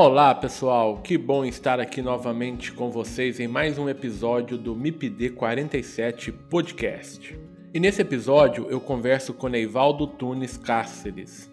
Olá pessoal, que bom estar aqui novamente com vocês em mais um episódio do MIPD 47 Podcast. E nesse episódio eu converso com Neivaldo Tunes Cáceres,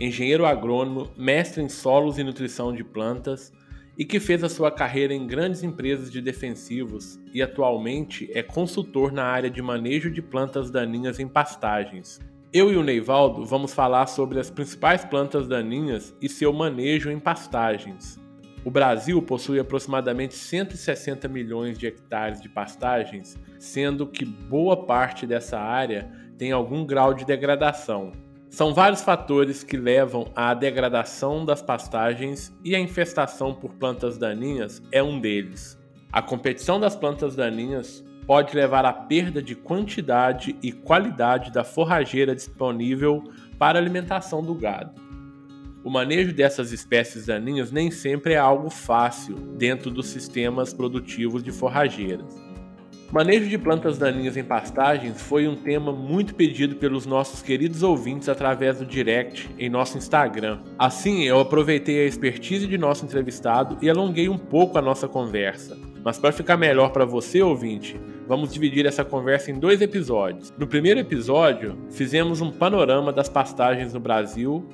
engenheiro agrônomo, mestre em solos e nutrição de plantas e que fez a sua carreira em grandes empresas de defensivos e atualmente é consultor na área de manejo de plantas daninhas em pastagens, eu e o Neivaldo vamos falar sobre as principais plantas daninhas e seu manejo em pastagens. O Brasil possui aproximadamente 160 milhões de hectares de pastagens, sendo que boa parte dessa área tem algum grau de degradação. São vários fatores que levam à degradação das pastagens e a infestação por plantas daninhas é um deles. A competição das plantas daninhas pode levar à perda de quantidade e qualidade da forrageira disponível para alimentação do gado. O manejo dessas espécies daninhas nem sempre é algo fácil dentro dos sistemas produtivos de forrageiras. Manejo de plantas daninhas em pastagens foi um tema muito pedido pelos nossos queridos ouvintes através do direct em nosso Instagram. Assim, eu aproveitei a expertise de nosso entrevistado e alonguei um pouco a nossa conversa. Mas para ficar melhor para você, ouvinte, vamos dividir essa conversa em dois episódios. No primeiro episódio, fizemos um panorama das pastagens no Brasil,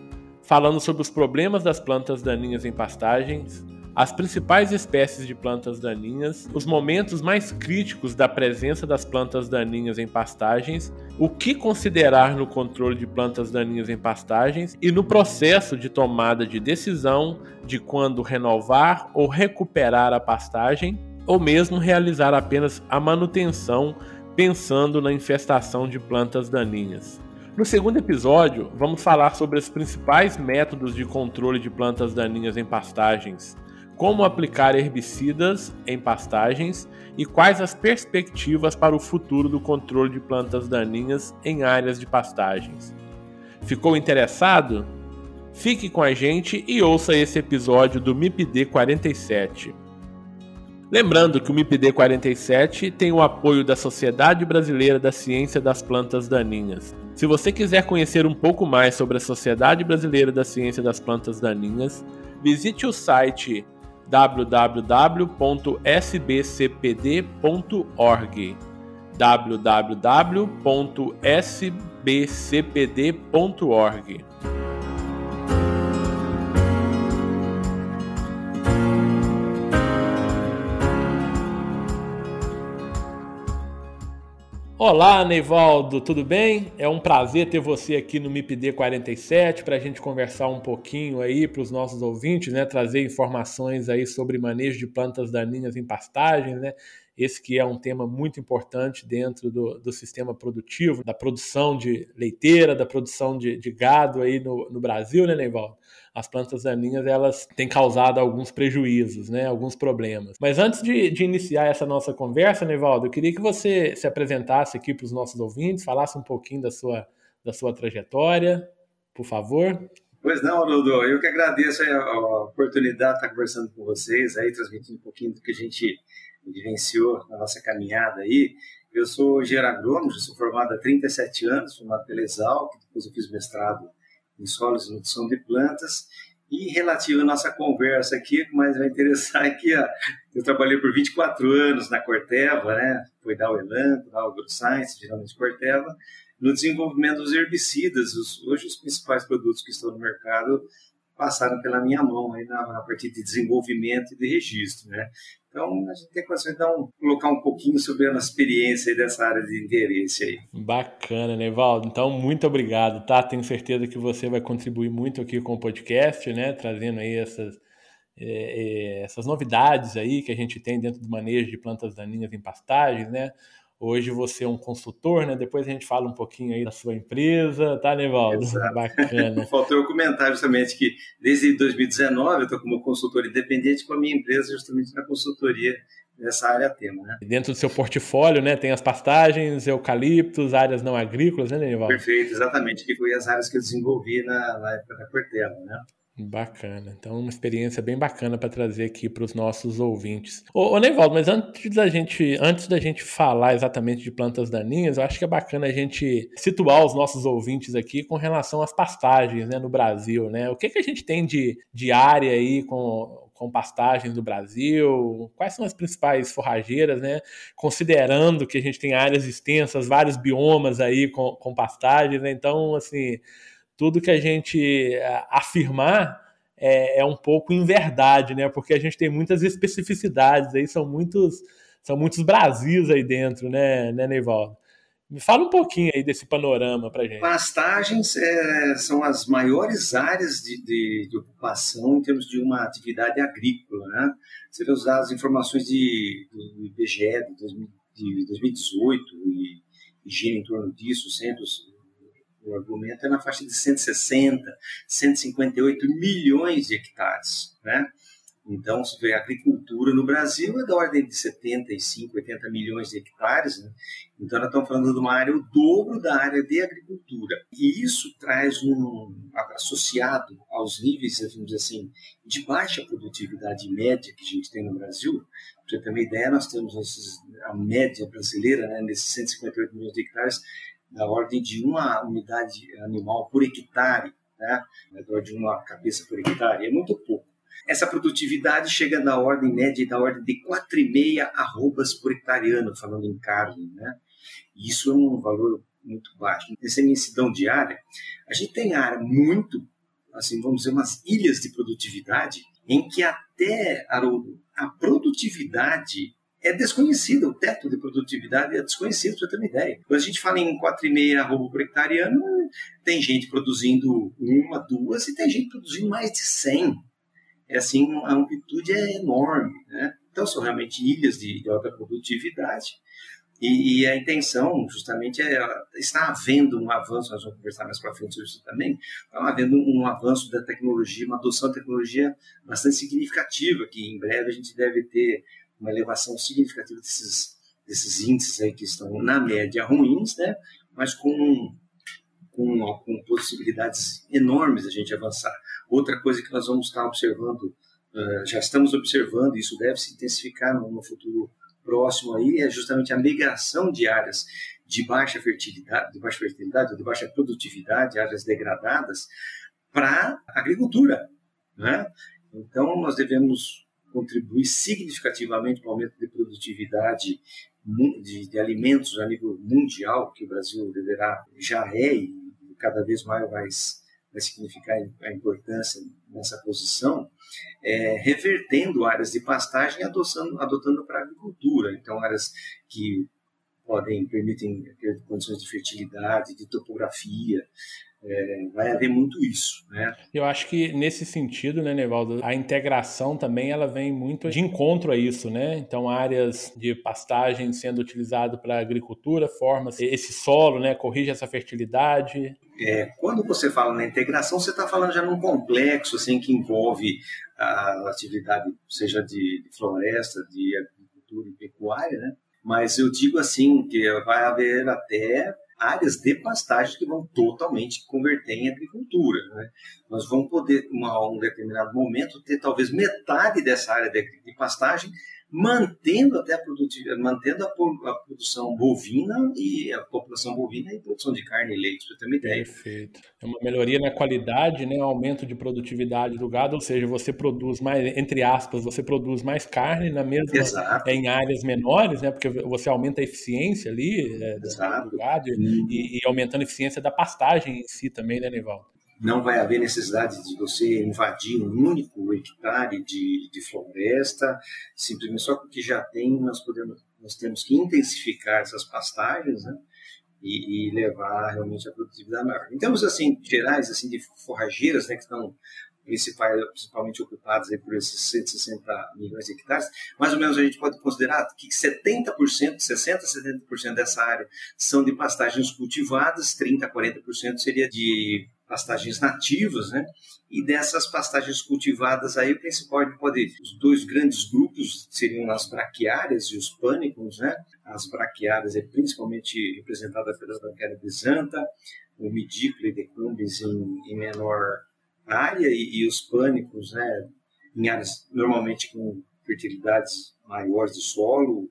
falando sobre os problemas das plantas daninhas em pastagens, as principais espécies de plantas daninhas, os momentos mais críticos da presença das plantas daninhas em pastagens, o que considerar no controle de plantas daninhas em pastagens e no processo de tomada de decisão de quando renovar ou recuperar a pastagem, ou mesmo realizar apenas a manutenção pensando na infestação de plantas daninhas. No segundo episódio, vamos falar sobre os principais métodos de controle de plantas daninhas em pastagens, como aplicar herbicidas em pastagens e quais as perspectivas para o futuro do controle de plantas daninhas em áreas de pastagens. Ficou interessado? Fique com a gente e ouça esse episódio do MIPD 47. Lembrando que o MIPD 47 tem o apoio da Sociedade Brasileira da Ciência das Plantas Daninhas. Se você quiser conhecer um pouco mais sobre a Sociedade Brasileira da Ciência das Plantas Daninhas, visite o site www.sbcpd.org www.sbcpd.org Olá, Neivaldo, tudo bem? É um prazer ter você aqui no MIPD 47 para a gente conversar um pouquinho aí para os nossos ouvintes, né? Trazer informações aí sobre manejo de plantas daninhas em pastagens, né? Esse que é um tema muito importante dentro do, do sistema produtivo, da produção de leiteira, da produção de, de gado aí no, no Brasil, né, Neivaldo? As plantas daninhas elas têm causado alguns prejuízos, né, alguns problemas. Mas antes de, de iniciar essa nossa conversa, Nevaldo, eu queria que você se apresentasse aqui para os nossos ouvintes, falasse um pouquinho da sua, da sua trajetória, por favor. Pois não, Haroldo, eu que agradeço a oportunidade de estar conversando com vocês, aí transmitindo um pouquinho do que a gente vivenciou na nossa caminhada aí. Eu sou engenheiro agrônomo, sou formado há 37 anos, formado pela Exalc, depois eu fiz mestrado em solos e nutrição de plantas. E relativo à nossa conversa aqui, o que mais vai interessar aqui, ó, eu trabalhei por 24 anos na Corteva, né? Foi da Elanco, da AgroScience, geralmente Corteva, no desenvolvimento dos herbicidas. Os, hoje os principais produtos que estão no mercado passaram pela minha mão aí na, na parte de desenvolvimento e de registro, né? Então, a gente tem que então, colocar um pouquinho sobre a experiência dessa área de interesse aí. Bacana, Nevaldo. Então, muito obrigado, tá? Tenho certeza que você vai contribuir muito aqui com o podcast, né? Trazendo aí essas, é, é essas novidades aí que a gente tem dentro do manejo de plantas daninhas em pastagens, né? Hoje você é um consultor, né? Depois a gente fala um pouquinho aí da sua empresa, tá, Nevaldo? Exato. Bacana. Faltou eu comentar justamente que desde 2019 eu estou como consultor independente com a minha empresa justamente na consultoria nessa área tema, né? Dentro do seu portfólio, né, tem as pastagens, eucaliptos, áreas não agrícolas, né, Nevaldo? Perfeito, exatamente, que foi as áreas que eu desenvolvi na, na época da Cortella, né? Bacana. Então, uma experiência bem bacana para trazer aqui para os nossos ouvintes. Ô, ô mas antes da, gente, antes da gente falar exatamente de plantas daninhas, eu acho que é bacana a gente situar os nossos ouvintes aqui com relação às pastagens né, no Brasil. Né? O que, que a gente tem de, de área aí com, com pastagens do Brasil? Quais são as principais forrageiras, né? Considerando que a gente tem áreas extensas, vários biomas aí com, com pastagens, né? Então, assim tudo que a gente eh, afirmar é, é, um pouco em verdade, né? Porque a gente tem muitas especificidades aí, são muitos, são muitos Brasis aí dentro, né, né Neivaldo? Me fala um pouquinho aí desse panorama para gente. Pastagens é, são as maiores áreas de, de, de, ocupação em termos de uma atividade agrícola, né? Você vê usar as informações de, do IBGE de, de 2018 e, e gira em torno disso, centros o argumento é na faixa de 160, 158 milhões de hectares, né? Então, se vê a agricultura no Brasil é da ordem de 75, 80 milhões de hectares, né? Então, nós estamos falando de uma área, o dobro da área de agricultura. E isso traz um, associado aos níveis, vamos dizer assim, de baixa produtividade média que a gente tem no Brasil. Para você ter uma ideia, nós temos a média brasileira, né, nesses 158 milhões de hectares, da ordem de uma unidade animal por hectare, né? de uma cabeça por hectare, é muito pouco. Essa produtividade chega na ordem média da ordem de 4,5 arrobas por hectare ano, falando em carne. Né? Isso é um valor muito baixo. Essa imensidão de área, a gente tem área muito, assim, vamos dizer, umas ilhas de produtividade, em que até, Haroldo, a produtividade é desconhecido, o teto de produtividade é desconhecido, para ter uma ideia. Quando a gente fala em 4,5 arroba por hectare ano, tem gente produzindo uma, duas, e tem gente produzindo mais de 100. É assim, a amplitude é enorme, né? Então, são realmente ilhas de, de alta produtividade, e, e, a intenção, justamente, é está havendo um avanço, nós vamos conversar mais para frente sobre isso também, está havendo um avanço da tecnologia, uma adoção da tecnologia bastante significativa, que em breve a gente deve ter uma elevação significativa desses, desses índices aí que estão, na média, ruins, né? mas com, com, com possibilidades enormes de a gente avançar. Outra coisa que nós vamos estar observando, uh, já estamos observando, e isso deve se intensificar no, futuro próximo aí, é justamente a migração de áreas de baixa fertilidade, de baixa fertilidade, de baixa produtividade, áreas degradadas, para agricultura. Né? Então, nós devemos contribuir significativamente para o aumento de produtividade de, de, alimentos a nível mundial, que o Brasil deverá, já é e cada vez mais vai, vai significar a importância nessa posição, é, revertendo áreas de pastagem e adotando, adotando para a agricultura. Então, áreas que podem, permitem ter condições de fertilidade, de topografia, é, vai haver muito isso, né? Eu acho que nesse sentido, né, Nevaldo, a integração também ela vem muito de encontro a isso, né? Então áreas de pastagem sendo utilizado para agricultura, forma esse solo, né, corrige essa fertilidade. É, quando você fala na integração, você está falando já num complexo assim que envolve a atividade, seja de, de floresta, de agricultura e pecuária, né? Mas eu digo assim que vai haver até áreas de pastagem que vão totalmente converter em agricultura. Né? Nós vamos poder, em um determinado momento, ter talvez metade dessa área de, de pastagem mantendo até a produtividade, mantendo a, a, produção bovina e a população bovina e produção de carne e leite, para ter uma ideia. Perfeito. É uma melhoria na qualidade, né, aumento de produtividade do gado, ou seja, você produz mais, entre aspas, você produz mais carne na mesma Exato. em áreas menores, né, porque você aumenta a eficiência ali é, do gado hum. e, e, aumentando a eficiência da pastagem em si também, né, Neval? Não vai haver necessidade de você invadir um único hectare de, de floresta, simplesmente só porque já tem, nós, podemos, nós temos que intensificar essas pastagens, né? E, e, levar realmente a produtividade maior. Em termos assim, gerais assim, de forrageiras né, que estão principalmente ocupadas aí por esses 160 milhões de hectares, mais ou menos a gente pode considerar que 70%, 60% a 70% dessa área são de pastagens cultivadas, 30% a 40% seria de pastagens nativas, né? E dessas pastagens cultivadas aí, o principal pode, os dois grandes grupos seriam as braquiárias e os pânicos, né? As braquiárias é principalmente representada pela braquiária bisanta, o midículo e decumbens em, em menor área e, e, os pânicos, né? Em áreas normalmente com fertilidades maiores de solo,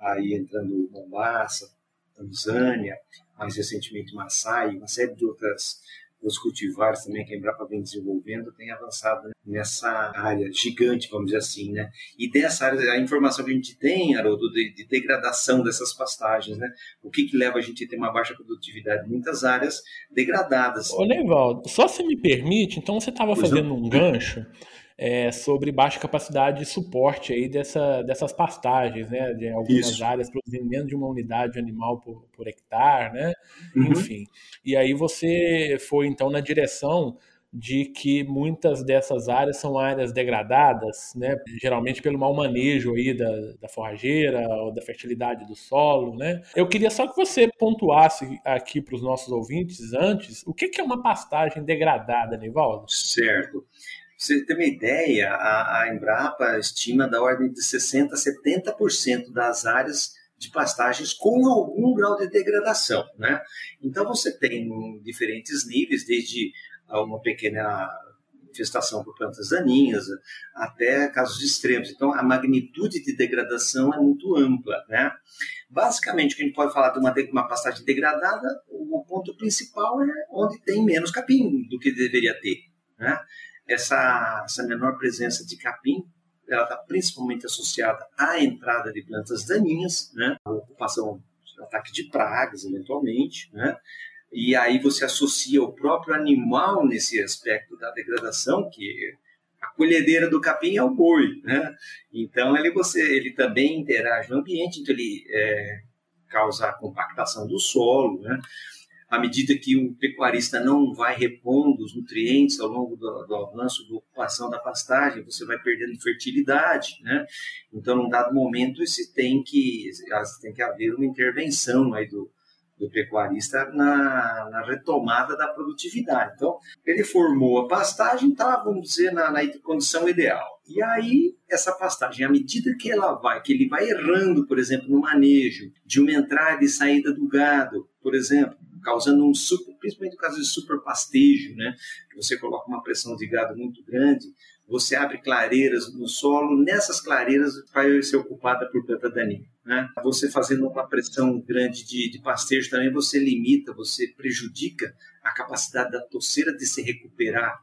aí entrando Mombasa, Tanzânia, mais recentemente Maasai, uma série de outras os cultivares também que a Embrapa vem desenvolvendo tem avançado nessa área gigante, vamos dizer assim, né? E dessa área, a informação que a gente tem, Haroldo, de, de degradação dessas pastagens, né? O que que leva a gente a ter uma baixa produtividade? Muitas áreas degradadas. Ô, Nevaldo, só se me permite, então você estava fazendo um gancho é, sobre baixa capacidade de suporte aí dessa, dessas pastagens, né? De algumas Isso. áreas produzindo menos de uma unidade animal por, por hectare, né? Uhum. Enfim. E aí você foi então na direção de que muitas dessas áreas são áreas degradadas, né, geralmente pelo mau manejo aí da, da forrageira ou da fertilidade do solo, né. Eu queria só que você pontuasse aqui para os nossos ouvintes antes o que, que é uma pastagem degradada, Nivaldo? Certo você ter uma ideia, a, a Embrapa estima da ordem de 60% a 70% das áreas de pastagens com algum grau de degradação. Né? Então você tem diferentes níveis, desde uma pequena infestação por plantas daninhas até casos extremos. Então a magnitude de degradação é muito ampla. Né? Basicamente, o que a gente pode falar de uma, uma pastagem degradada, o ponto principal é onde tem menos capim do que deveria ter. Né? Essa, essa menor presença de capim ela está principalmente associada à entrada de plantas daninhas, né? a ocupação, ataque de pragas, eventualmente, né? e aí você associa o próprio animal nesse aspecto da degradação, que a colhedeira do capim é o boi, né? Então ele você ele também interage no ambiente, então ele é, causa a compactação do solo, né? À medida que o pecuarista não vai repondo os nutrientes ao longo do, do avanço da ocupação da pastagem, você vai perdendo fertilidade, né? Então, num dado momento, se tem que, tem que haver uma intervenção aí do, do pecuarista na, na, retomada da produtividade. Então, ele formou a pastagem, tá, vamos dizer, na, na condição ideal. E aí, essa pastagem, à medida que ela vai, que ele vai errando, por exemplo, no manejo de uma entrada e saída do gado, por exemplo, causando um super, principalmente no caso de superpastejo, né? Que você coloca uma pressão de gado muito grande, você abre clareiras no solo, nessas clareiras vai ser ocupada por planta daninha. Né? Você fazendo uma pressão grande de, de pastejo também, você limita, você prejudica a capacidade da toceira de se recuperar.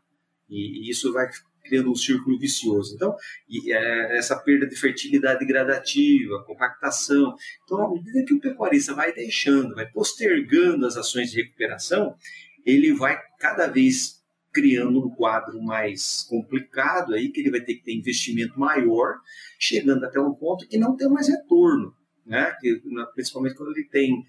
E, e isso vai criando um círculo vicioso. Então, e, é, essa perda de fertilidade gradativa, compactação. Então, à medida que o pecuarista vai deixando, vai postergando as ações de recuperação, ele vai cada vez criando um quadro mais complicado aí, que ele vai ter que ter investimento maior, chegando até um ponto que não tem mais retorno, né? Que, principalmente quando ele tem,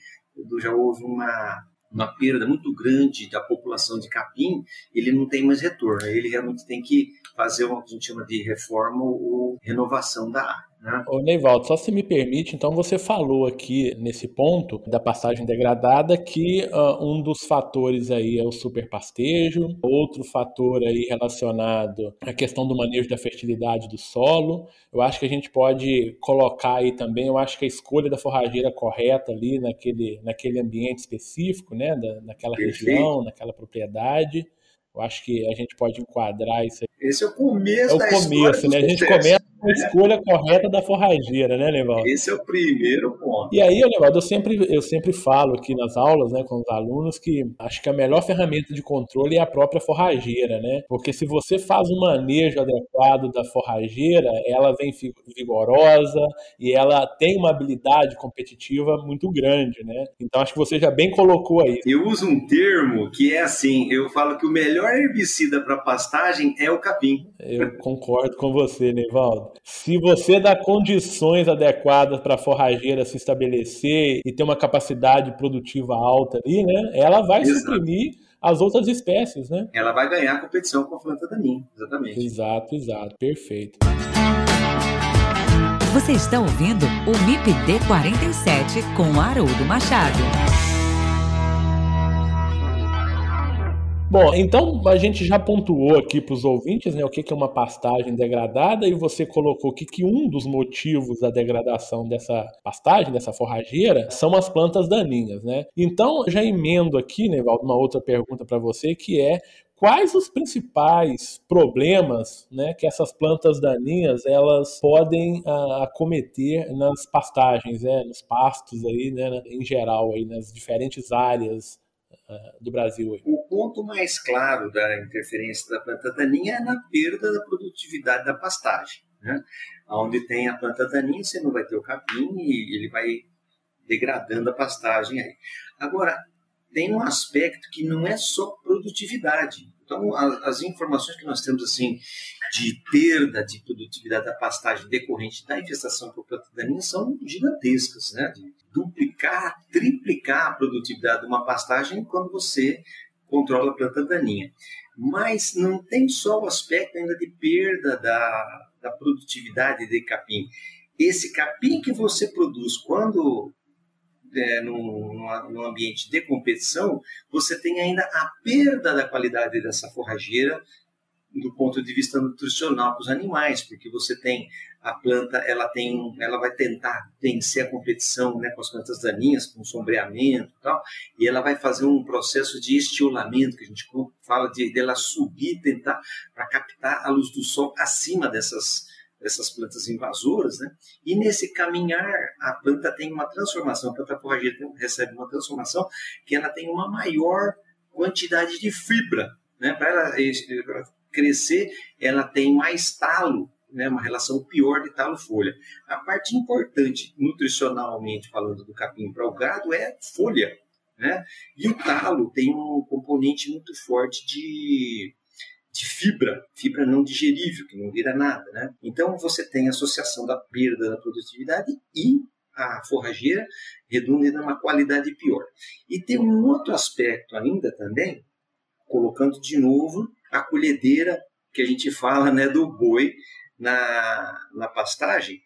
já houve uma uma perda muito grande da população de capim, ele não tem mais retorno. Ele realmente tem que fazer o que a gente chama de reforma ou renovação da área. Né? Ô, Neivaldo, só se me permite, então você falou aqui nesse ponto da pastagem degradada que uh, um dos fatores aí é o superpastejo, outro fator aí relacionado à questão do manejo da fertilidade do solo. Eu acho que a gente pode colocar aí também, eu acho que a escolha da forrageira correta ali naquele, naquele ambiente específico, né, da, naquela Perfeito. região, naquela propriedade. Eu acho que a gente pode enquadrar isso aí. Esse é o começo é o da começo, né? A gente começa com a escolha correta da forrageira, né, Levaldo? Esse é o primeiro ponto. E aí, Levaldo, eu sempre, eu sempre falo aqui nas aulas, né, com os alunos, que acho que a melhor ferramenta de controle é a própria forrageira, né? Porque se você faz um manejo adequado da forrageira, ela vem vigorosa e ela tem uma habilidade competitiva muito grande, né? Então acho que você já bem colocou aí. Eu uso um termo que é assim, eu falo que o melhor herbicida para pastagem é o capim. Eu concordo com você, Se você dá condições adequadas para a forrageira se estabelecer e ter uma capacidade produtiva alta ali, né, ela vai Exato. suprimir as outras espécies, né? Ela vai ganhar competição com a planta daninha, exatamente. Exato, exato, perfeito. Você está ouvindo o MIPD 47 com Haroldo Machado. Bom, então a gente já pontuou aqui para os ouvintes né, o que, que é uma pastagem degradada e você colocou aqui que um dos motivos da degradação dessa pastagem, dessa forrageira, são as plantas daninhas. Né? Então, já emendo aqui, Nevaldo, uma outra pergunta para você, que é quais os principais problemas né, que essas plantas daninhas elas podem uh, acometer nas pastagens, né, nos pastos aí, né, em geral, aí, nas diferentes áreas do Brasil. Aí. O ponto mais claro da interferência da planta daninha é na perda da produtividade da pastagem. Né? Onde tem a planta daninha, você não vai ter o capim e ele vai degradando a pastagem aí. Agora, tem um aspecto que não é só produtividade. Então, as, informações que nós temos assim de perda de produtividade da pastagem decorrente da infestação por planta daninha são gigantescas, né? De duplicar, triplicar a produtividade de uma pastagem quando você controla a planta daninha. Mas não tem só o aspecto ainda de perda da, da produtividade de capim. Esse capim que você produz quando é, num, ambiente de competição, você tem ainda a perda da qualidade dessa forrageira do ponto de vista nutricional para os animais, porque você tem a planta, ela tem, ela vai tentar vencer a competição, né, com as plantas daninhas, com sombreamento e tal, e ela vai fazer um processo de estiolamento que a gente fala de dela subir, tentar para captar a luz do sol acima dessas dessas plantas invasoras, né? E nesse caminhar, a planta tem uma transformação, a planta forrageira recebe uma transformação que ela tem uma maior quantidade de fibra, né? Para ela crescer, ela tem mais talo, né? Uma relação pior de talo-folha. A parte importante, nutricionalmente falando do capim para o gado, é folha, né? E o talo tem um componente muito forte de de fibra, fibra não digerível, que não vira nada. Né? Então você tem associação da perda da produtividade e a forrageira redunda numa qualidade pior. E tem um outro aspecto ainda também, colocando de novo a colhedeira que a gente fala né, do boi na, na pastagem,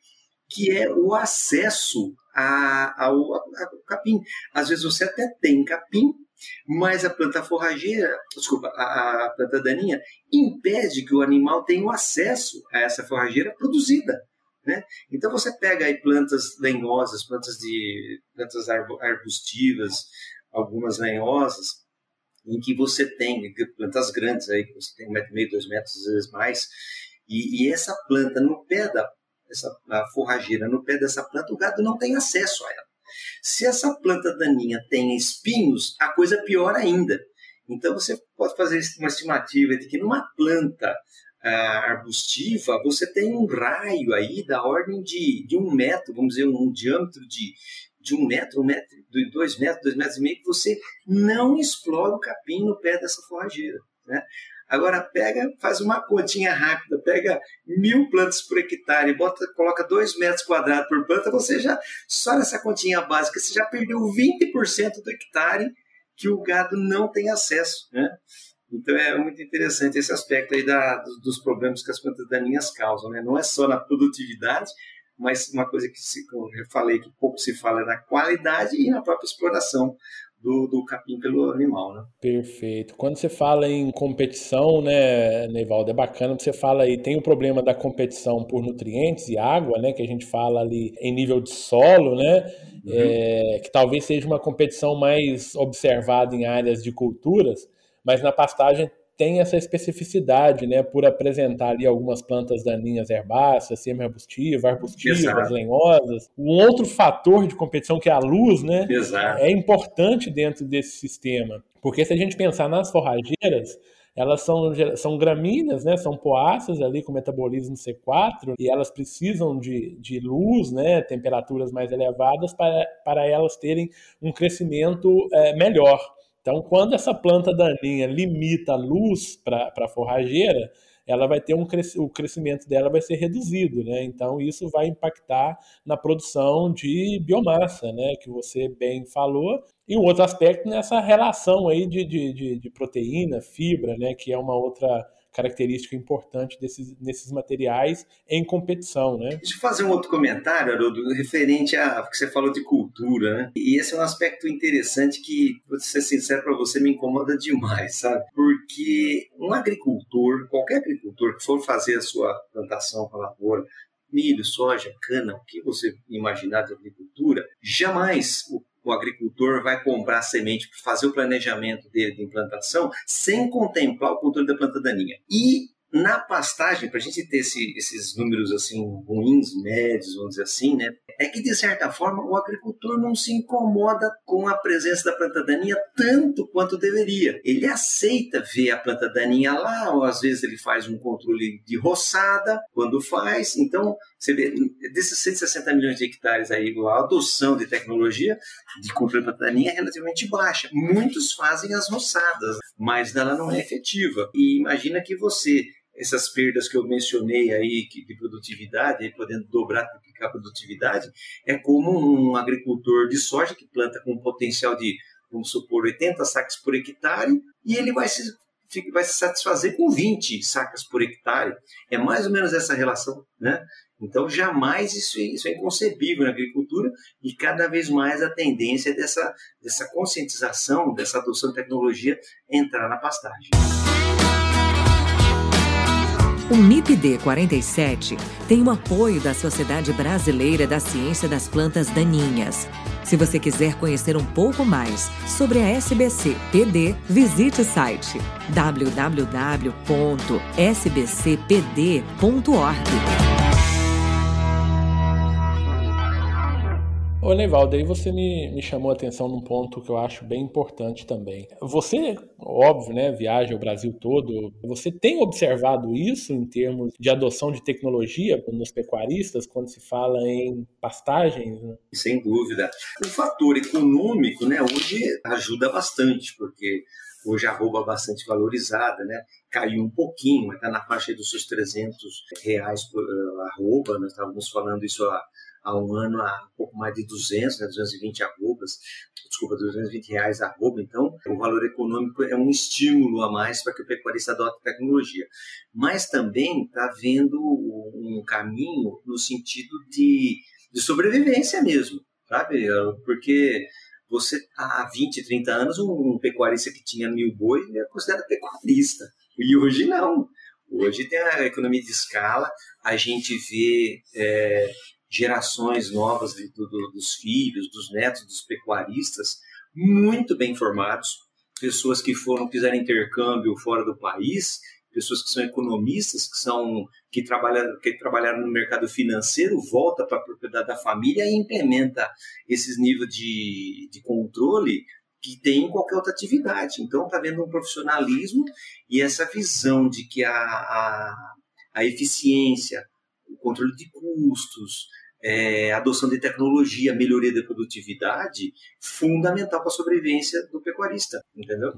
que é o acesso ao capim. Às vezes você até tem capim, mas a planta forrageira, desculpa, a, a planta daninha, impede que o animal tenha o acesso a essa forrageira produzida. Né? Então você pega aí plantas lenhosas, plantas de plantas arbustivas, algumas lenhosas, em que você tem plantas grandes aí, que você tem um metro e meio, dois metros, às vezes mais, e, e essa planta no pé da essa forrageira no pé dessa planta, o gado não tem acesso a ela. Se essa planta daninha tem espinhos, a coisa é pior ainda. Então você pode fazer uma estimativa de que numa planta ah, arbustiva você tem um raio aí da ordem de, de um metro, vamos dizer, um, um diâmetro de, de um metro, um metro, dois metros, dois metros e meio, que você não explora o capim no pé dessa forrageira. Né? Agora pega, faz uma continha rápida, pega mil plantas por hectare, bota, coloca dois metros quadrados por planta, você já, só nessa continha básica, você já perdeu 20% do hectare que o gado não tem acesso, né? Então é muito interessante esse aspecto aí da, dos problemas que as plantas daninhas causam, né? Não é só na produtividade, mas uma coisa que se, eu falei que pouco se fala é na qualidade e na própria exploração do, do capim pelo animal, né? Perfeito. Quando você fala em competição, né, Neivaldo, é bacana você fala aí, tem o problema da competição por nutrientes e água, né, que a gente fala ali em nível de solo, né, uhum. é, que talvez seja uma competição mais observada em áreas de culturas, mas na pastagem tem essa especificidade, né, por apresentar ali algumas plantas daninhas herbáceas, semi-arbustivas, arbustivas, Exato. lenhosas. Um outro fator de competição que é a luz, né, Exato. é importante dentro desse sistema, porque se a gente pensar nas forrageiras, elas são, são gramíneas, né? São poáceas ali com metabolismo C4 e elas precisam de, de luz, né? Temperaturas mais elevadas para, para elas terem um crescimento é, melhor. Então, quando essa planta daninha limita a luz para a forrageira, ela vai ter um o crescimento dela vai ser reduzido, né? Então isso vai impactar na produção de biomassa, né? Que você bem falou. E um outro aspecto nessa relação aí de, de, de, de proteína, fibra, né? Que é uma outra característica importante desses, nesses materiais em competição, né? Deixa eu fazer um outro comentário, Haroldo, referente a que você falou de cultura, né? E esse é um aspecto interessante que, vou ser sincero para você, me incomoda demais, sabe? Porque um agricultor, qualquer agricultor que for fazer a sua plantação para lavoura, milho, soja, cana, o que você imaginar de agricultura, jamais o o agricultor vai comprar semente para fazer o planejamento dele de implantação sem contemplar o controle da planta daninha. E na pastagem, para a gente ter esse, esses números assim ruins, médios, vamos dizer assim, né, é que de certa forma o agricultor não se incomoda com a presença da planta daninha tanto quanto deveria. Ele aceita ver a planta daninha lá, ou às vezes ele faz um controle de roçada quando faz. Então, você vê, desses 160 milhões de hectares aí, a adoção de tecnologia de controle da planta daninha é relativamente baixa. Muitos fazem as roçadas, mas ela não é efetiva. E imagina que você essas perdas que eu mencionei aí de produtividade, podendo dobrar, triplicar a produtividade, é como um agricultor de soja que planta com um potencial de, vamos supor, 80 sacas por hectare e ele vai se, vai se satisfazer com 20 sacas por hectare. É mais ou menos essa relação, né? Então, jamais isso, isso é inconcebível na agricultura e cada vez mais a tendência é dessa, dessa conscientização, dessa adoção de tecnologia entrar na pastagem. O MIPD 47 tem o apoio da Sociedade Brasileira da Ciência das Plantas Daninhas. Se você quiser conhecer um pouco mais sobre a SBC PD, visite o site www.sbcpd.org. Ô, Nevaldo, aí você me, me chamou a atenção num ponto que eu acho bem importante também. Você, óbvio, né, viaja o Brasil todo, você tem observado isso em termos de adoção de tecnologia nos pecuaristas, quando se fala em pastagens? Né? Sem dúvida. O fator econômico, né, hoje ajuda bastante, porque hoje a arroba é bastante valorizada, né? Caiu um pouquinho, mas está na faixa dos seus 300 reais por uh, arroba, nós estávamos falando isso há há um ano a um pouco mais de 200, né, 220 arrobas, desculpa, 220 reais arroba, então o valor econômico é um estímulo a mais para que o pecuarista adote tecnologia. Mas também está havendo um caminho no sentido de, de sobrevivência mesmo, sabe? Porque você, há 20, 30 anos, um, pecuarista que tinha mil boi era considerado pecuarista, e hoje não. Hoje tem a economia de escala, a gente vê é, gerações novas de, do, dos filhos, dos netos, dos pecuaristas, muito bem formados, pessoas que foram fizeram intercâmbio fora do país, pessoas que são economistas, que são que trabalharam, que trabalharam no mercado financeiro, volta para a propriedade da família e implementa esses níveis de, de controle que tem em qualquer outra atividade. Então, está vendo um profissionalismo e essa visão de que a, a, a eficiência, o controle de custos, é, adoção de tecnologia, melhoria da produtividade, fundamental para a sobrevivência do pecuarista, entendeu?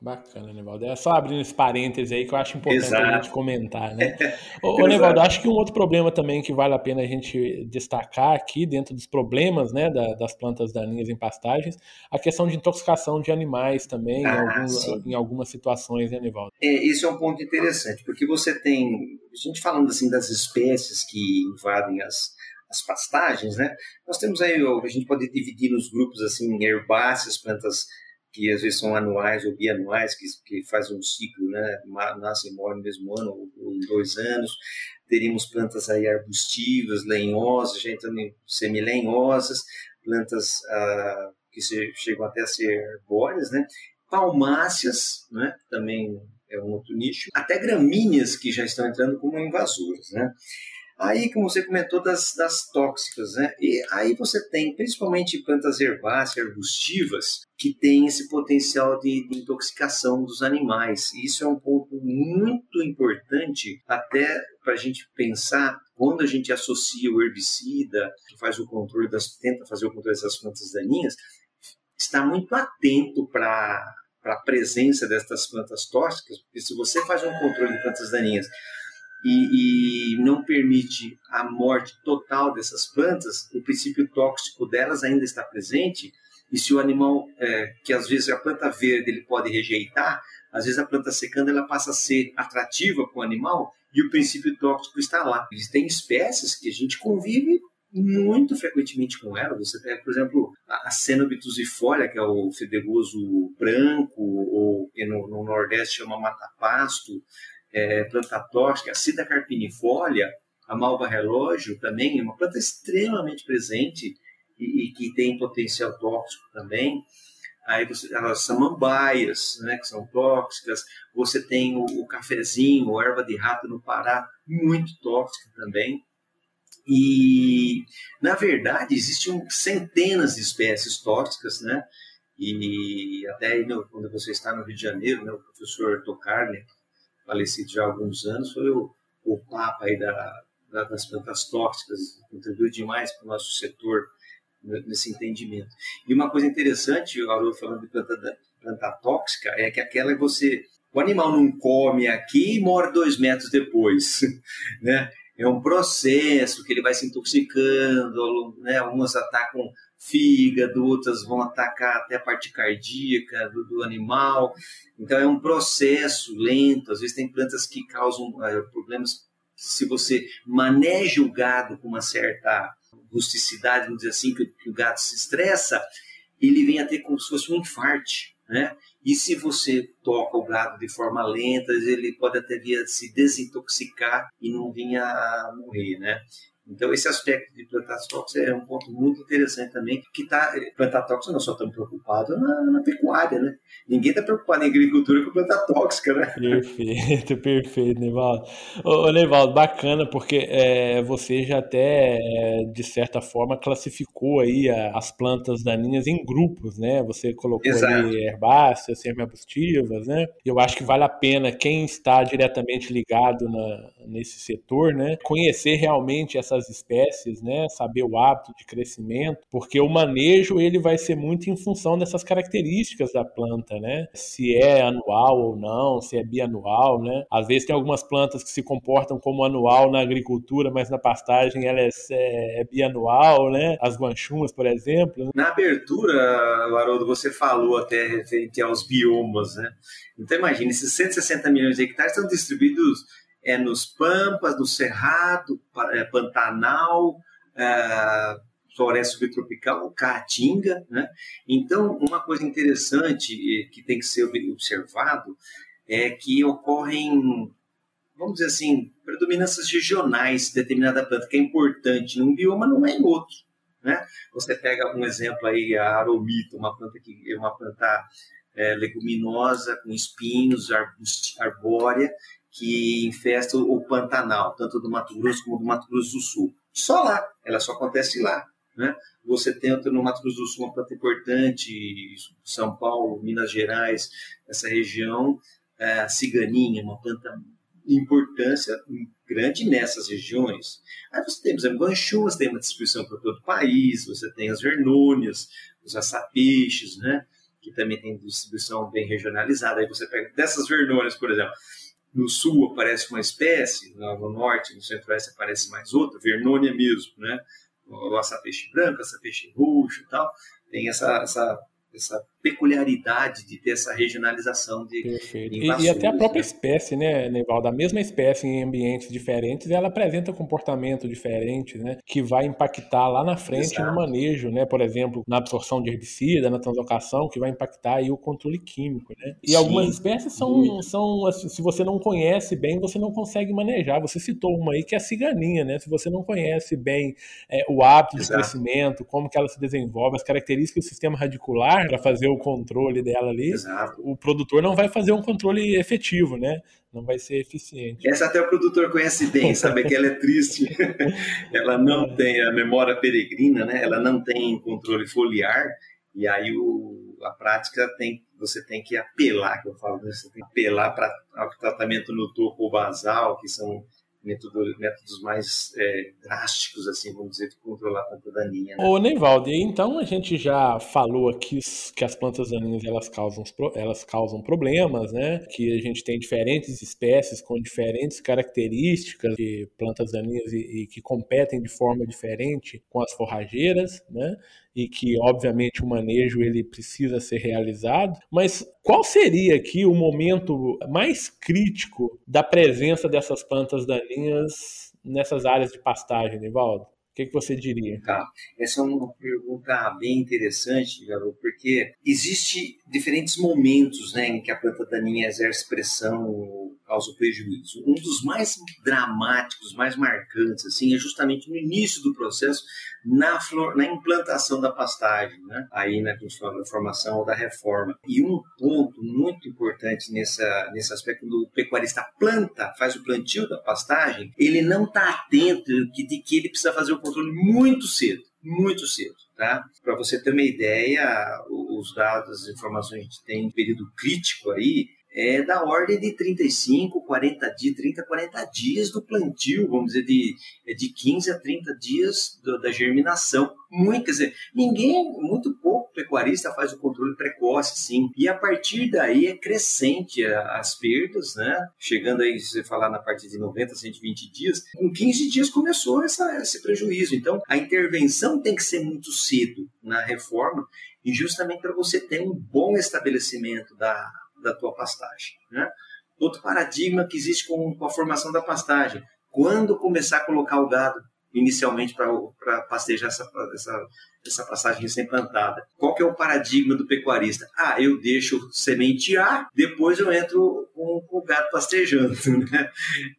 Bacana, Nevaldo. É só abrindo esse parêntese aí que eu acho importante Exato. a gente comentar, né? ô, ô Nevaldo, acho que um outro problema também que vale a pena a gente destacar aqui, dentro dos problemas né, da, das plantas daninhas em pastagens, a questão de intoxicação de animais também, ah, em, em, algumas situações, né, Nevaldo? É, esse é um ponto interessante, porque você tem, a gente falando assim das espécies que invadem as, as pastagens, né? Nós temos aí, a gente pode dividir nos grupos assim, herbáceas, plantas que às vezes são anuais ou bianuais, que, que fazem um ciclo, né? Nascem e morrem no mesmo ano ou, em dois anos. Teríamos plantas aí arbustivas, lenhosas, gente também semilenhosas, plantas ah, que se, chegam até a ser arbóreas, né? Palmáceas, né? Também é um outro nicho. Até gramíneas que já estão entrando como invasoras, né? Aí, como você comentou, das, das tóxicas, né? E aí você tem principalmente plantas herbáceas, arbustivas, que têm esse potencial de, de intoxicação dos animais. E isso é um ponto muito importante até para a gente pensar quando a gente associa o herbicida, que faz o controle das, tenta fazer o controle dessas plantas daninhas, está muito atento para a presença dessas plantas tóxicas, porque se você faz um controle de plantas daninhas e, e, não permite a morte total dessas plantas, o princípio tóxico delas ainda está presente. E se o animal, é, que às vezes a planta verde ele pode rejeitar, às vezes a planta secando ela passa a ser atrativa para o animal e o princípio tóxico está lá. Existem espécies que a gente convive muito frequentemente com ela. Você pega, por exemplo, a Cenobitusifolia, que é o fedegoso branco, ou no, no Nordeste chama mata-pasto, é, planta tóxica, a Cida carpinifolia, a malva relógio também é uma planta extremamente presente e, e que tem potencial tóxico também. Aí você, as samambaias, né, que são tóxicas. Você tem o, o cafezinho, ou erva de rato no Pará, muito tóxica também. E, na verdade, existem centenas de espécies tóxicas, né? E até no, quando você está no Rio de Janeiro, né, o professor Tocarne, falecido já há alguns anos, foi o, o Papa aí da, da, das plantas tóxicas, contribuiu demais para o nosso setor nesse entendimento. E uma coisa interessante, o Haroldo falando de planta, planta tóxica, é que aquela é você. O animal não come aqui e morre dois metros depois. Né? É um processo que ele vai se intoxicando, né? algumas atacam fígado, outras vão atacar até a parte cardíaca do, do, animal. Então é um processo lento. Às vezes tem plantas que causam é, problemas se você maneja o gado com uma certa rusticidade, vamos dizer assim, que, que o gado se estressa, ele vem a ter como se fosse um infarte, né? E se você toca o gado de forma lenta, ele pode até vir a se desintoxicar e não vir a morrer, né? Então, esse aspecto de plantar tóxicos é um ponto muito interessante também, que tá, plantar tóxico nós só estamos preocupados na, na pecuária, né? Ninguém está preocupado em agricultura com planta tóxica, né? Perfeito, perfeito, Nevaldo. Ô, Nevaldo, bacana, porque é, você já até, é, de certa forma, classificou aí a, as plantas daninhas em grupos, né? Você colocou Exato. ali herbáceas, semi-arbustivas, né? Eu acho que vale a pena quem está diretamente ligado na, nesse setor, né? Conhecer realmente essa essas espécies, né, saber o hábito de crescimento, porque o manejo ele vai ser muito em função dessas características da planta, né? Se é anual ou não, se é bianual, né? Às vezes tem algumas plantas que se comportam como anual na agricultura, mas na pastagem ela é, é, é bianual, né? As guanchumas, por exemplo. Na abertura, Haroldo, você falou até referente aos biomas, né? Então imagine, esses 160 milhões de hectares estão distribuídos é nos Pampas, no Cerrado, é, Pantanal, é, floresta subtropical, Caatinga. Né? Então, uma coisa interessante que tem que ser observado é que ocorrem, vamos dizer assim, predominâncias regionais de determinada planta, que é importante num bioma, não é em outro. Né? Você pega um exemplo aí, a aromita, uma planta que é uma planta é, leguminosa, com espinhos, arbórea, que infesta o Pantanal, tanto do Mato Grosso como do Mato Grosso do Sul. Só lá, ela só acontece lá. Né? Você tem no Mato Grosso do Sul uma planta importante, São Paulo, Minas Gerais, essa região, é, a ciganinha, uma planta importância grande nessas regiões. Aí você tem, por exemplo, Guanchuas, tem uma distribuição para todo o país, você tem as vernônias, os açapiches, né? que também tem distribuição bem regionalizada. Aí você pega dessas vernônias, por exemplo, no sul aparece uma espécie, no norte, no centro-oeste aparece mais outra, vernônia mesmo, né? O açapeixe branco, açapeixe roxo e tal. Tem essa, essa essa peculiaridade de ter essa regionalização de Perfeito. E, e, até a própria né? espécie, né, Nevaldo? A mesma espécie em ambientes diferentes, ela apresenta comportamento diferente, né? Que vai impactar lá na frente Exato. no manejo, né? Por exemplo, na absorção de herbicida, na translocação, que vai impactar aí o controle químico, né? E Sim, algumas espécies são, são assim, se você não conhece bem, você não consegue manejar. Você citou uma aí que é a ciganinha, né? Se você não conhece bem é, o hábito de Exato. crescimento, como que ela se desenvolve, as características do sistema radicular, para fazer o controle dela ali, Exato. o produtor não vai fazer um controle efetivo, né? Não vai ser eficiente. Essa até o produtor conhece bem, sabe que ela é triste. ela não é. tem a memória peregrina, né? Ela não tem controle foliar e aí o, a prática tem você tem que apelar, que eu falo, né? você tem que apelar para o tratamento no topo basal, que são método, métodos mais é, drásticos, assim, vamos dizer, de controlar a planta daninha. Né? Ô, Neivaldo, então a gente já falou aqui que as plantas daninhas elas causam, elas causam problemas, né? Que a gente tem diferentes espécies com diferentes características de plantas daninhas e, e que competem de forma diferente com as forrageiras, né? E que obviamente o manejo ele precisa ser realizado, mas qual seria aqui o momento mais crítico da presença dessas plantas daninhas nessas áreas de pastagem, Nivaldo? O que, que, você diria? Tá. Essa é uma pergunta bem interessante, garoto, porque existe diferentes momentos né, em que a planta daninha exerce pressão causa prejuízo. Um dos mais dramáticos, mais marcantes, assim, é justamente no início do processo, na, flor, na implantação da pastagem, né? aí na formação ou da reforma. E um ponto muito importante nessa, nesse aspecto do pecuarista planta, faz o plantio da pastagem, ele não está atento de que ele precisa fazer o controle muito cedo, muito cedo. Tá? Para você ter uma ideia, os dados, as informações que a gente tem em período crítico aí, é da ordem de 35, 40 dias, 30, 40 dias do plantio, vamos dizer, de, é de 15 a 30 dias do, da germinação. Muito, quer dizer, ninguém, muito pouco pecuarista faz o controle precoce, sim. E a partir daí é crescente as perdas, né? Chegando aí, se você falar na parte de 90, 120 dias, com 15 dias começou essa, esse prejuízo. Então, a intervenção tem que ser muito cedo na reforma e justamente para você ter um bom estabelecimento da da tua pastagem. Né? Outro paradigma que existe com, com a formação da pastagem. Quando começar a colocar o gado inicialmente para pastejar essa, essa, essa passagem recém-plantada. Qual que é o paradigma do pecuarista? Ah, eu deixo sementear, depois eu entro com, o gado pastejando. Né?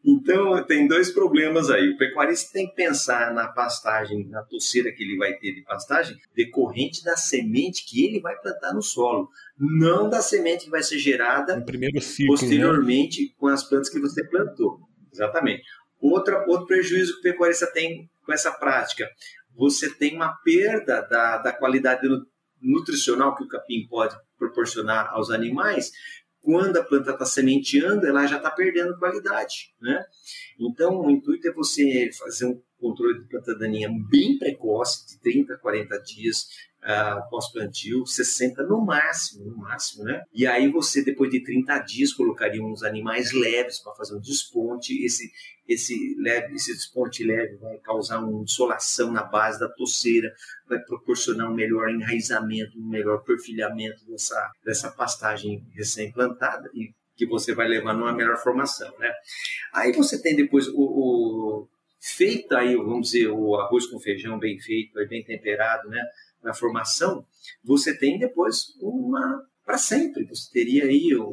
Então, tem dois problemas aí. O pecuarista tem que pensar na pastagem, na toceira que ele vai ter de pastagem, decorrente da semente que ele vai plantar no solo, não da semente que vai ser gerada ciclo, né? posteriormente né? com as plantas que você plantou. Exatamente. Outra, outro prejuízo que o pecuarista tem com essa prática, você tem uma perda da, da qualidade nutricional que o capim pode proporcionar aos animais, quando a planta está sementeando, ela já está perdendo qualidade. Né? Então, o intuito é você fazer um controle de planta daninha bem precoce, de 30 a 40 dias, uh, pós-plantio, 60 no máximo, no máximo, né? E aí você, depois de 30 dias, colocaria uns animais leves para fazer um desponte. Esse, esse, leve, esse desponte leve vai causar uma insolação na base da toceira, vai proporcionar um melhor enraizamento, um melhor perfilhamento dessa, dessa pastagem recém-plantada e que você vai levar numa melhor formação, né? Aí você tem depois o, o feito aí, vamos dizer, o arroz com feijão bem feito, bem temperado, né? na formação, você tem depois uma para sempre. Você teria aí o,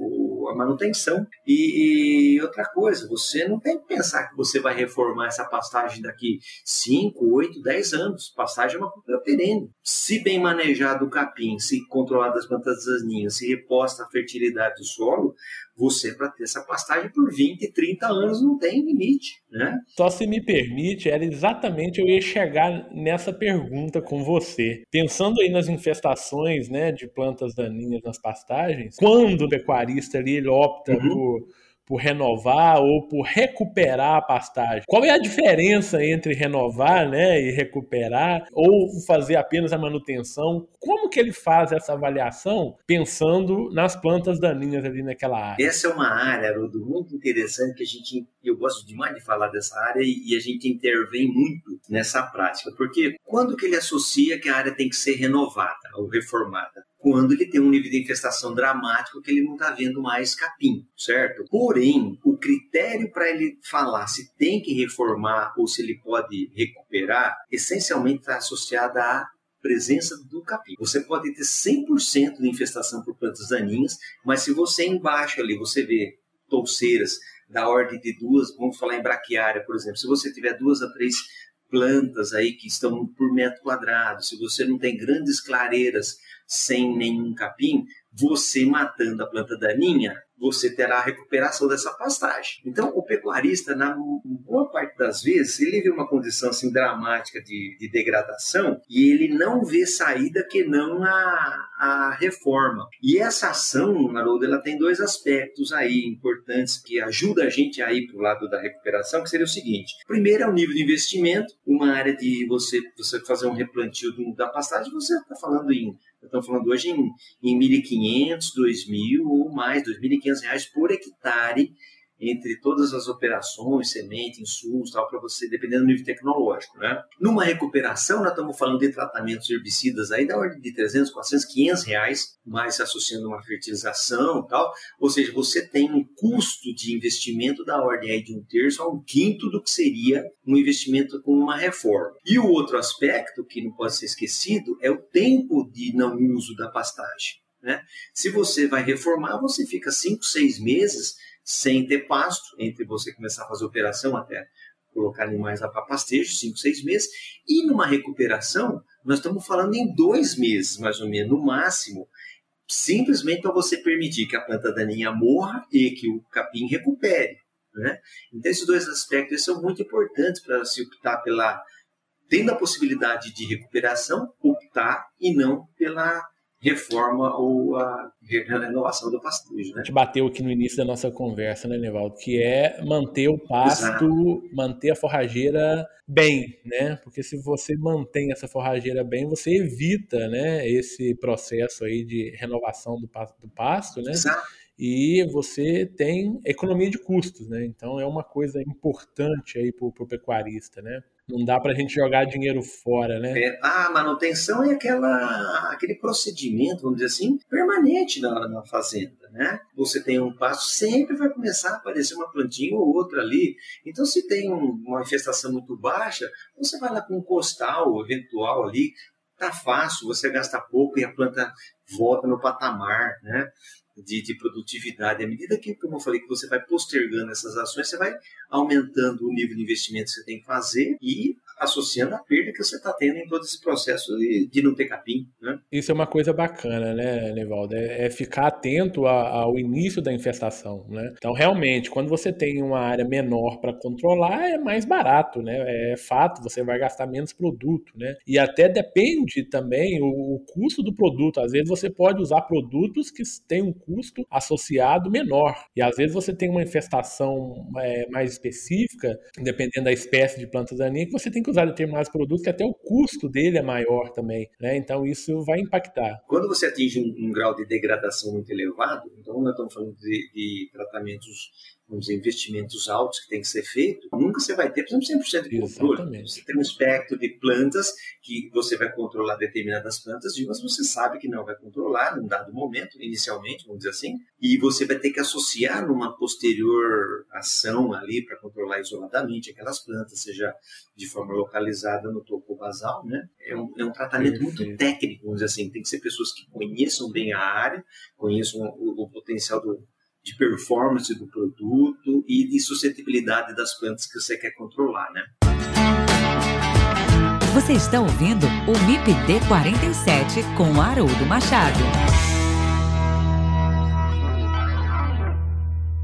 a manutenção. E, e, outra coisa, você não tem que pensar que você vai reformar essa pastagem daqui 5, 8, 10 anos. Pastagem é uma cultura perene. Se bem manejado o capim, se controlado as plantas daninhas, se reposta a fertilidade do solo, você, para ter essa pastagem por 20, 30 anos, não tem limite. Né? Só se me permite, era exatamente eu ia chegar nessa pergunta com você. Pensando aí nas infestações né, de plantas daninhas nas pastagens, quando o pecuarista ali, ele opta uhum. por por renovar ou por recuperar a pastagem. Qual é a diferença entre renovar né, e recuperar ou fazer apenas a manutenção? Como que ele faz essa avaliação pensando nas plantas daninhas ali naquela área? Essa é uma área, Haroldo, muito interessante que a gente, eu gosto demais de falar dessa área e, a gente intervém muito nessa prática, porque quando que ele associa que a área tem que ser renovada ou reformada? Quando ele tem um nível de infestação dramático que ele não está vendo mais capim, certo? Porém, o critério para ele falar se tem que reformar ou se ele pode recuperar, essencialmente está associado à presença do capim. Você pode ter 100% de infestação por plantas daninhas, mas se você embaixo ali você vê touceiras da ordem de duas, vamos falar em braquiária, por exemplo, se você tiver duas a três plantas aí que estão por metro quadrado, se você não tem grandes clareiras sem nenhum capim, você matando a planta daninha, você terá a recuperação dessa pastagem. Então, o pecuarista, na boa parte das vezes, ele vê uma condição assim dramática de, de degradação e ele não vê saída que não a, a reforma. E essa ação, Haroldo, ela tem dois aspectos aí importantes que ajudam a gente a ir para o lado da recuperação, que seria o seguinte. Primeiro é o nível de investimento, uma área de você, você fazer um replantio da pastagem, você está falando em Estamos falando hoje em, em 1.500, 2.000 ou mais, 2.500 reais por hectare entre todas as operações, semente, insumos, tal, para você, dependendo do nível tecnológico, né? Numa recuperação, nós estamos falando de tratamentos herbicidas aí da ordem de 300, 400, 500 reais, mais associando uma fertilização, tal. Ou seja, você tem um custo de investimento da ordem aí de um terço a um quinto do que seria um investimento com uma reforma. E o outro aspecto que não pode ser esquecido é o tempo de não uso da pastagem. Né? Se você vai reformar, você fica 5, 6 meses sem ter pasto, entre você começar a fazer operação até colocar animais lá para pastejo, 5, 6 meses, e numa recuperação, nós estamos falando em dois meses, mais ou menos, no máximo, simplesmente para você permitir que a planta daninha morra e que o capim recupere. Né? Então, esses dois aspectos são muito importantes para se optar pela, tendo a possibilidade de recuperação, optar e não pela reforma ou a renovação do pasto. Né? A gente bateu aqui no início da nossa conversa, né, Nevaldo? Que é manter o pasto, Exato. manter a forrageira bem, né? Porque se você mantém essa forrageira bem, você evita, né, esse processo aí de renovação do pasto, do pasto né? Exato e você tem economia de custos, né? Então é uma coisa importante aí para o pecuarista, né? Não dá para a gente jogar dinheiro fora, né? É, a manutenção é aquela, aquele procedimento, vamos dizer assim, permanente na, na fazenda, né? Você tem um passo, sempre vai começar a aparecer uma plantinha ou outra ali. Então, se tem um, uma infestação muito baixa, você vai lá com um costal eventual ali, tá fácil, você gasta pouco e a planta volta no patamar, né? De, de, produtividade. À medida que, como eu falei, que você vai postergando essas ações, você vai aumentando o nível de investimento que você tem que fazer e associando a perda que você está tendo em todo esse processo de, de, não ter capim. Né? Isso é uma coisa bacana, né, Nevaldo? É, é ficar atento a, ao início da infestação. Né? Então, realmente, quando você tem uma área menor para controlar, é mais barato, né? É fato, você vai gastar menos produto, né? E até depende também o, o custo do produto. Às vezes você pode usar produtos que têm um custo associado menor. E às vezes você tem uma infestação é, mais específica, dependendo da espécie de planta daninha, que você tem que usar determinados produtos que até o custo dele é maior também, né? Então isso vai impactar. Quando você atinge um, um grau de degradação muito elevado, então nós estamos falando de, de tratamentos dizer, investimentos altos que tem que ser feito, nunca você vai ter, por exemplo, 100% de controle. Exatamente. Você tem um espectro de plantas que você vai controlar determinadas plantas, umas você sabe que não vai controlar num dado momento, inicialmente, vamos dizer assim, e você vai ter que associar numa posterior ação ali para controlar isoladamente aquelas plantas, seja de forma localizada no topo basal, né? É um, é um tratamento Perfeito. muito técnico, vamos dizer assim, tem que ser pessoas que conheçam bem a área, conheçam o, o potencial do de performance do produto e de suscetibilidade das plantas que você quer controlar, né? Você está ouvindo o MIPD 47 com Haroldo Machado.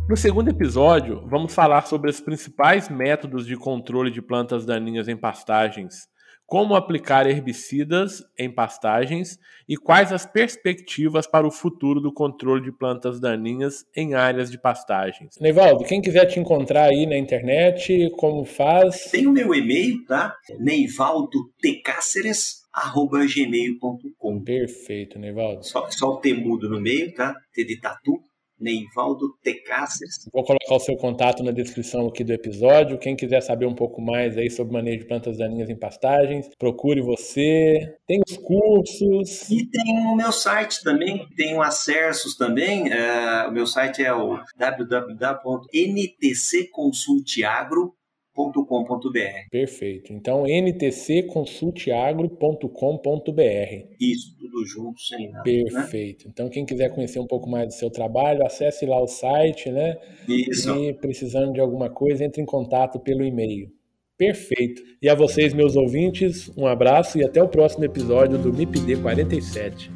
No segundo episódio, vamos falar sobre os principais métodos de controle de plantas daninhas em pastagens, como aplicar herbicidas em pastagens e quais as perspectivas para o futuro do controle de plantas daninhas em áreas de pastagens. Neivaldo, quem quiser te encontrar aí na internet, como faz? Tem o meu e-mail, tá? neivaldotecáceres.gmail.com Perfeito, Neivaldo. Só, só o T mudo no meio, tá? T de tatu. Neivaldo Tecáceres. Vou colocar o seu contato na descrição aqui do episódio. Quem quiser saber um pouco mais aí sobre manejo de plantas daninhas em pastagens, procure você. Tem os cursos. E tem o meu site também, tenho acessos também. Uh, o meu site é o www.ntcconsulteagro.com ntcconsulteagro.com.br. Perfeito. Então, ntcconsulteagro.com.br. Isso, tudo junto, sem nada. Né? Perfeito. Né? Então, quem quiser conhecer um pouco mais do seu trabalho, acesse lá o site, né? Isso. E precisando de alguma coisa, entre em contato pelo e-mail. Perfeito. E a vocês, meus ouvintes, um abraço e até o próximo episódio do MIPD 47.